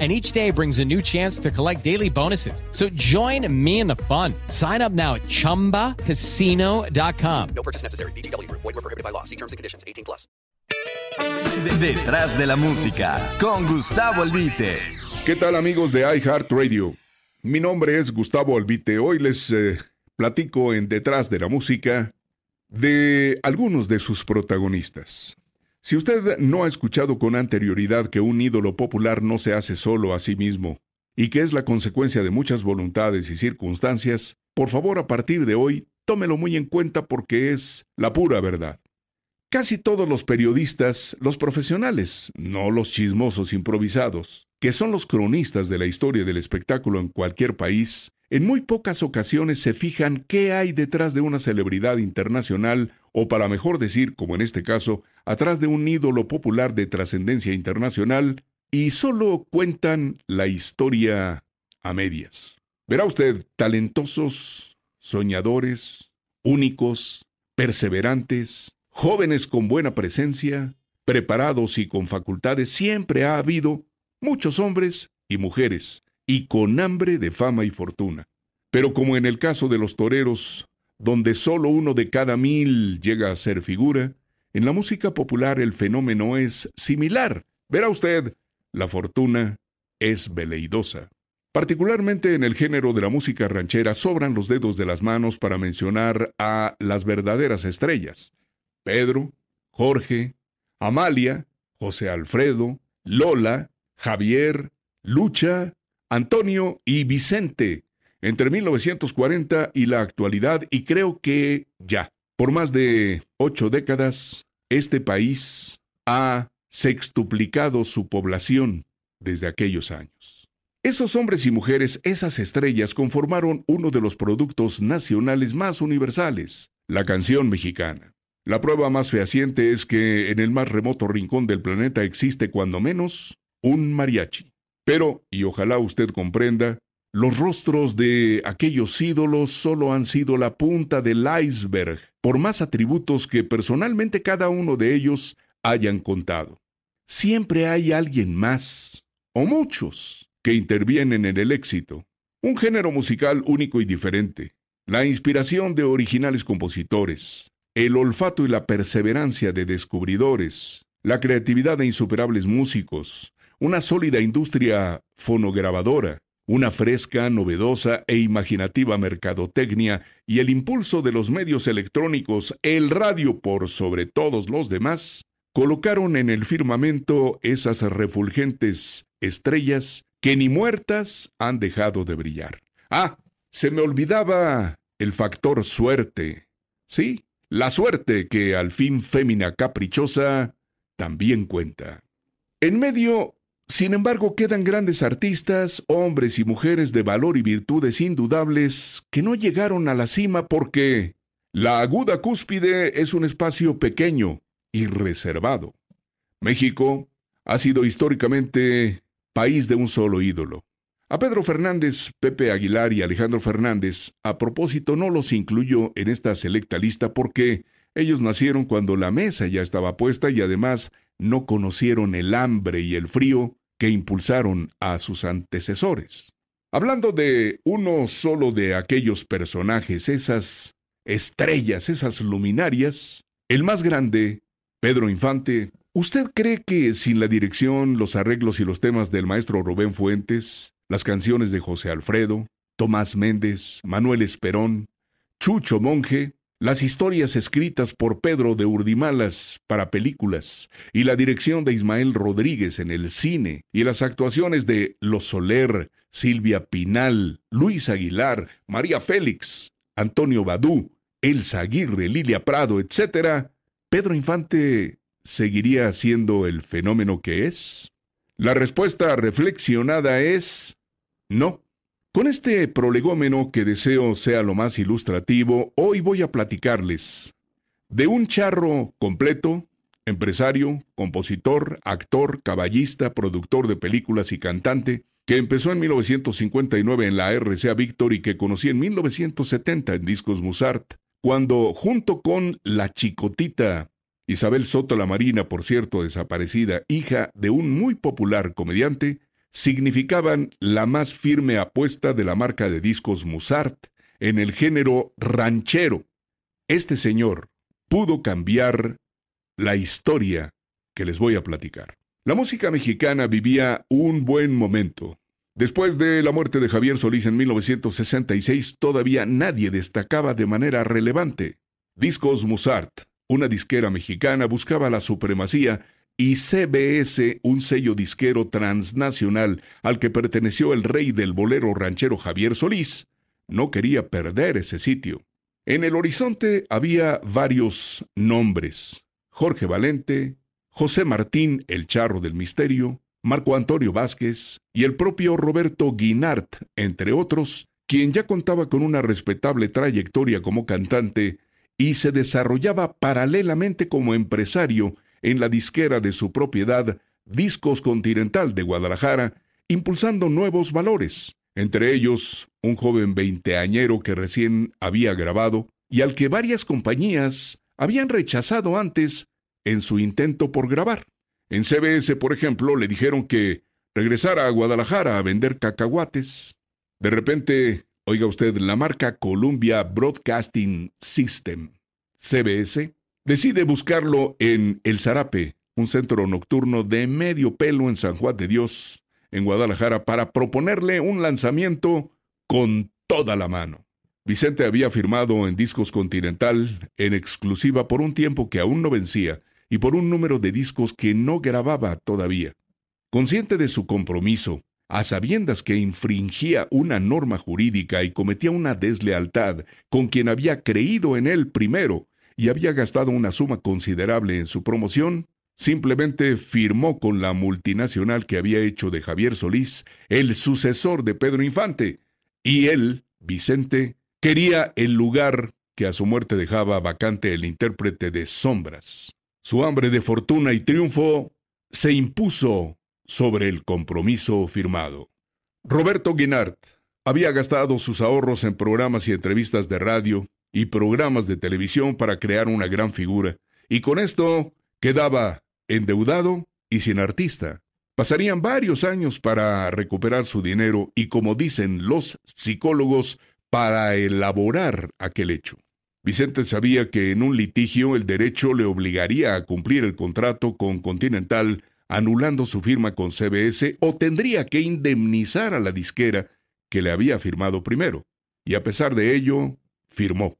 and each day brings a new chance to collect daily bonuses. So join me in the fun. Sign up now at ChumbaCasino.com. No purchase necessary. BGW. Void were prohibited by law. See terms and conditions. 18 plus. Detrás de la música, con Gustavo Albite. ¿Qué tal amigos de iHeartRadio? Mi nombre es Gustavo Albite. Hoy les eh, platico en Detrás de la música de algunos de sus protagonistas. Si usted no ha escuchado con anterioridad que un ídolo popular no se hace solo a sí mismo, y que es la consecuencia de muchas voluntades y circunstancias, por favor a partir de hoy tómelo muy en cuenta porque es la pura verdad. Casi todos los periodistas, los profesionales, no los chismosos improvisados, que son los cronistas de la historia del espectáculo en cualquier país, en muy pocas ocasiones se fijan qué hay detrás de una celebridad internacional o para mejor decir, como en este caso, atrás de un ídolo popular de trascendencia internacional y solo cuentan la historia a medias. Verá usted talentosos, soñadores, únicos, perseverantes, jóvenes con buena presencia, preparados y con facultades, siempre ha habido muchos hombres y mujeres, y con hambre de fama y fortuna. Pero como en el caso de los toreros, donde solo uno de cada mil llega a ser figura, en la música popular el fenómeno es similar. Verá usted, la fortuna es veleidosa. Particularmente en el género de la música ranchera sobran los dedos de las manos para mencionar a las verdaderas estrellas. Pedro, Jorge, Amalia, José Alfredo, Lola, Javier, Lucha, Antonio y Vicente, entre 1940 y la actualidad, y creo que ya, por más de ocho décadas, este país ha sextuplicado su población desde aquellos años. Esos hombres y mujeres, esas estrellas, conformaron uno de los productos nacionales más universales, la canción mexicana. La prueba más fehaciente es que en el más remoto rincón del planeta existe cuando menos un mariachi. Pero, y ojalá usted comprenda, los rostros de aquellos ídolos solo han sido la punta del iceberg, por más atributos que personalmente cada uno de ellos hayan contado. Siempre hay alguien más, o muchos, que intervienen en el éxito. Un género musical único y diferente, la inspiración de originales compositores, el olfato y la perseverancia de descubridores, la creatividad de insuperables músicos, una sólida industria fonograbadora, una fresca, novedosa e imaginativa mercadotecnia y el impulso de los medios electrónicos, el radio por sobre todos los demás, colocaron en el firmamento esas refulgentes estrellas que ni muertas han dejado de brillar. Ah, se me olvidaba el factor suerte. Sí, la suerte que al fin fémina caprichosa también cuenta. En medio sin embargo, quedan grandes artistas, hombres y mujeres de valor y virtudes indudables que no llegaron a la cima porque la aguda cúspide es un espacio pequeño y reservado. México ha sido históricamente país de un solo ídolo. A Pedro Fernández, Pepe Aguilar y Alejandro Fernández, a propósito, no los incluyo en esta selecta lista porque ellos nacieron cuando la mesa ya estaba puesta y además no conocieron el hambre y el frío que impulsaron a sus antecesores. Hablando de uno solo de aquellos personajes, esas estrellas, esas luminarias, el más grande, Pedro Infante, ¿usted cree que sin la dirección, los arreglos y los temas del maestro Rubén Fuentes, las canciones de José Alfredo, Tomás Méndez, Manuel Esperón, Chucho Monje, las historias escritas por Pedro de Urdimalas para películas y la dirección de Ismael Rodríguez en el cine y las actuaciones de Los Soler, Silvia Pinal, Luis Aguilar, María Félix, Antonio Badú, Elsa Aguirre, Lilia Prado, etc., Pedro Infante seguiría siendo el fenómeno que es? La respuesta reflexionada es no. Con este prolegómeno que deseo sea lo más ilustrativo, hoy voy a platicarles de un charro completo, empresario, compositor, actor, caballista, productor de películas y cantante, que empezó en 1959 en la RCA Victor y que conocí en 1970 en Discos Musart, cuando junto con la chicotita Isabel Soto la Marina, por cierto desaparecida, hija de un muy popular comediante, significaban la más firme apuesta de la marca de discos Musart en el género ranchero. Este señor pudo cambiar la historia que les voy a platicar. La música mexicana vivía un buen momento. Después de la muerte de Javier Solís en 1966, todavía nadie destacaba de manera relevante. Discos Musart, una disquera mexicana, buscaba la supremacía y CBS, un sello disquero transnacional al que perteneció el rey del bolero ranchero Javier Solís, no quería perder ese sitio. En el horizonte había varios nombres. Jorge Valente, José Martín el Charro del Misterio, Marco Antonio Vázquez y el propio Roberto Guinart, entre otros, quien ya contaba con una respetable trayectoria como cantante y se desarrollaba paralelamente como empresario en la disquera de su propiedad Discos Continental de Guadalajara, impulsando nuevos valores, entre ellos un joven veinteañero que recién había grabado y al que varias compañías habían rechazado antes en su intento por grabar. En CBS, por ejemplo, le dijeron que regresara a Guadalajara a vender cacahuates. De repente, oiga usted, la marca Columbia Broadcasting System, CBS, decide buscarlo en El Zarape, un centro nocturno de medio pelo en San Juan de Dios, en Guadalajara, para proponerle un lanzamiento con toda la mano. Vicente había firmado en Discos Continental en exclusiva por un tiempo que aún no vencía y por un número de discos que no grababa todavía. Consciente de su compromiso, a sabiendas que infringía una norma jurídica y cometía una deslealtad con quien había creído en él primero y había gastado una suma considerable en su promoción, simplemente firmó con la multinacional que había hecho de Javier Solís el sucesor de Pedro Infante, y él, Vicente, quería el lugar que a su muerte dejaba vacante el intérprete de Sombras. Su hambre de fortuna y triunfo se impuso sobre el compromiso firmado. Roberto Guinart había gastado sus ahorros en programas y entrevistas de radio y programas de televisión para crear una gran figura, y con esto quedaba endeudado y sin artista. Pasarían varios años para recuperar su dinero y, como dicen los psicólogos, para elaborar aquel hecho. Vicente sabía que en un litigio el derecho le obligaría a cumplir el contrato con Continental anulando su firma con CBS o tendría que indemnizar a la disquera que le había firmado primero. Y a pesar de ello, firmó.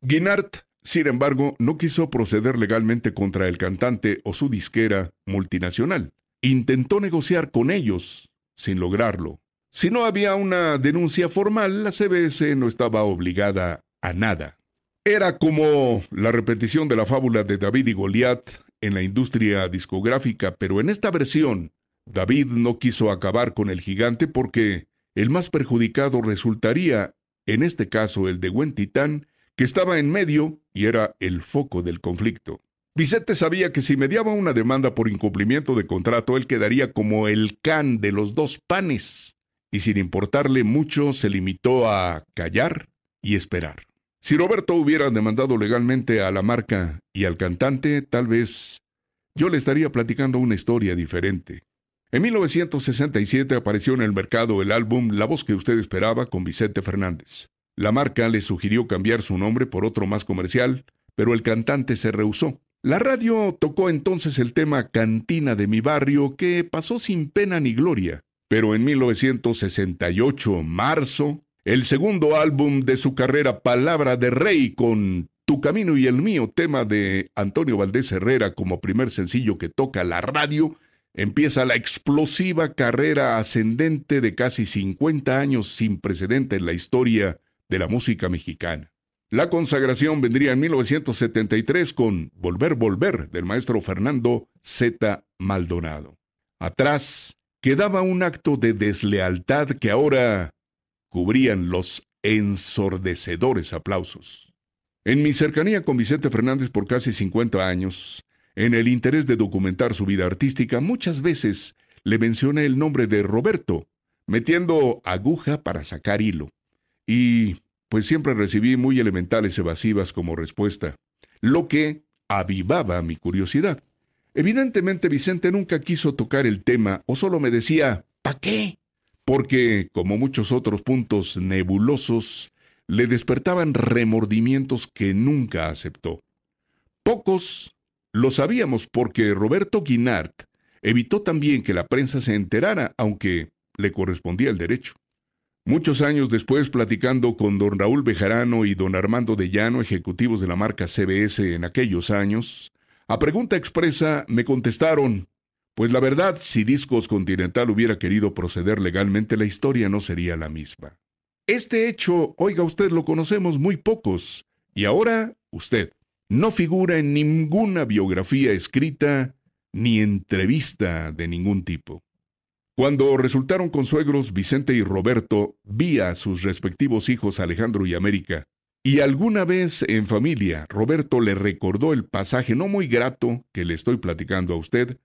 Guinart, sin embargo, no quiso proceder legalmente contra el cantante o su disquera multinacional. Intentó negociar con ellos, sin lograrlo. Si no había una denuncia formal, la CBS no estaba obligada a nada. Era como la repetición de la fábula de David y Goliat en la industria discográfica, pero en esta versión, David no quiso acabar con el gigante porque el más perjudicado resultaría, en este caso, el de Gwen Titán, que estaba en medio y era el foco del conflicto. Vicente sabía que si mediaba una demanda por incumplimiento de contrato, él quedaría como el can de los dos panes, y sin importarle mucho se limitó a callar y esperar. Si Roberto hubiera demandado legalmente a la marca y al cantante, tal vez yo le estaría platicando una historia diferente. En 1967 apareció en el mercado el álbum La voz que usted esperaba con Vicente Fernández. La marca le sugirió cambiar su nombre por otro más comercial, pero el cantante se rehusó. La radio tocó entonces el tema Cantina de mi barrio, que pasó sin pena ni gloria. Pero en 1968, marzo, el segundo álbum de su carrera Palabra de Rey con Tu Camino y el Mío, tema de Antonio Valdés Herrera como primer sencillo que toca la radio, empieza la explosiva carrera ascendente de casi 50 años sin precedente en la historia de la música mexicana. La consagración vendría en 1973 con Volver, Volver del maestro Fernando Z. Maldonado. Atrás quedaba un acto de deslealtad que ahora cubrían los ensordecedores aplausos. En mi cercanía con Vicente Fernández por casi 50 años, En el interés de documentar su vida artística, muchas veces le mencioné el nombre de Roberto, metiendo aguja para sacar hilo. Y pues siempre recibí muy elementales evasivas como respuesta, lo que avivaba mi curiosidad. Evidentemente Vicente nunca quiso tocar el tema o solo me decía, ¿pa qué? Porque, como muchos otros puntos nebulosos, le despertaban remordimientos que nunca aceptó. Pocos lo sabíamos porque Roberto Guinart evitó también que la prensa se enterara, aunque le correspondía el derecho. Muchos años después, platicando con don Raúl Bejarano y don Armando de Llano, ejecutivos de la marca CBS en aquellos años, a pregunta expresa me contestaron, pues la verdad, si Discos Continental hubiera querido proceder legalmente, la historia no sería la misma. Este hecho, oiga usted, lo conocemos muy pocos, y ahora usted no figura en ninguna biografía escrita ni entrevista de ningún tipo. Cuando resultaron consuegros Vicente y Roberto, vi a sus respectivos hijos Alejandro y América, y alguna vez en familia Roberto le recordó el pasaje no muy grato que le estoy platicando a usted,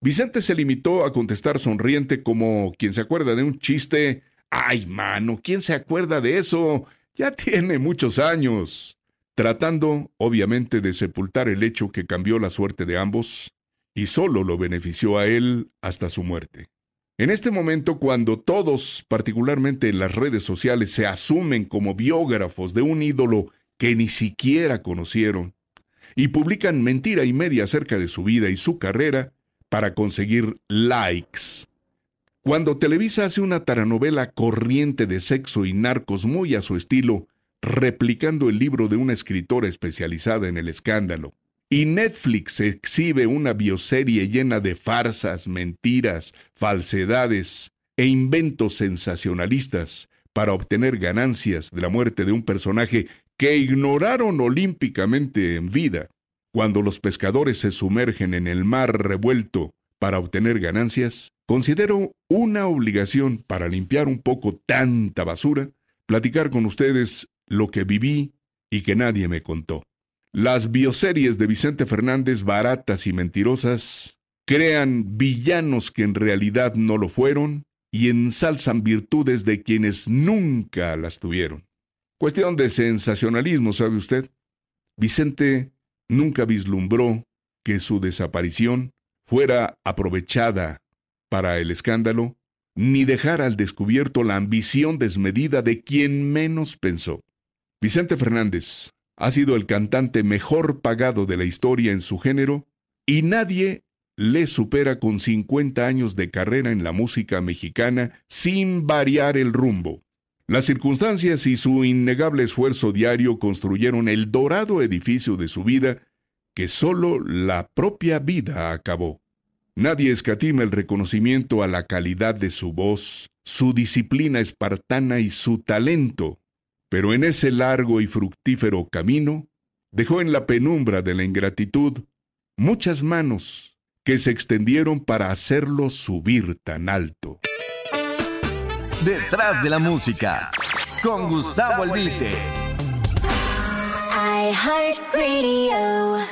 Vicente se limitó a contestar sonriente como quien se acuerda de un chiste. ¡Ay, mano! ¿Quién se acuerda de eso? Ya tiene muchos años. Tratando, obviamente, de sepultar el hecho que cambió la suerte de ambos, y solo lo benefició a él hasta su muerte. En este momento, cuando todos, particularmente en las redes sociales, se asumen como biógrafos de un ídolo que ni siquiera conocieron, y publican mentira y media acerca de su vida y su carrera para conseguir likes. Cuando Televisa hace una taranovela corriente de sexo y narcos muy a su estilo, replicando el libro de una escritora especializada en el escándalo, y Netflix exhibe una bioserie llena de farsas, mentiras, falsedades e inventos sensacionalistas para obtener ganancias de la muerte de un personaje que ignoraron olímpicamente en vida. Cuando los pescadores se sumergen en el mar revuelto para obtener ganancias, considero una obligación para limpiar un poco tanta basura, platicar con ustedes lo que viví y que nadie me contó. Las bioseries de Vicente Fernández baratas y mentirosas crean villanos que en realidad no lo fueron y ensalzan virtudes de quienes nunca las tuvieron. Cuestión de sensacionalismo, ¿sabe usted? Vicente nunca vislumbró que su desaparición fuera aprovechada para el escándalo, ni dejar al descubierto la ambición desmedida de quien menos pensó. Vicente Fernández ha sido el cantante mejor pagado de la historia en su género y nadie le supera con 50 años de carrera en la música mexicana sin variar el rumbo. Las circunstancias y su innegable esfuerzo diario construyeron el dorado edificio de su vida que solo la propia vida acabó. Nadie escatima el reconocimiento a la calidad de su voz, su disciplina espartana y su talento pero en ese largo y fructífero camino dejó en la penumbra de la ingratitud muchas manos que se extendieron para hacerlo subir tan alto. Detrás de la música, con Gustavo Albite. I heart radio.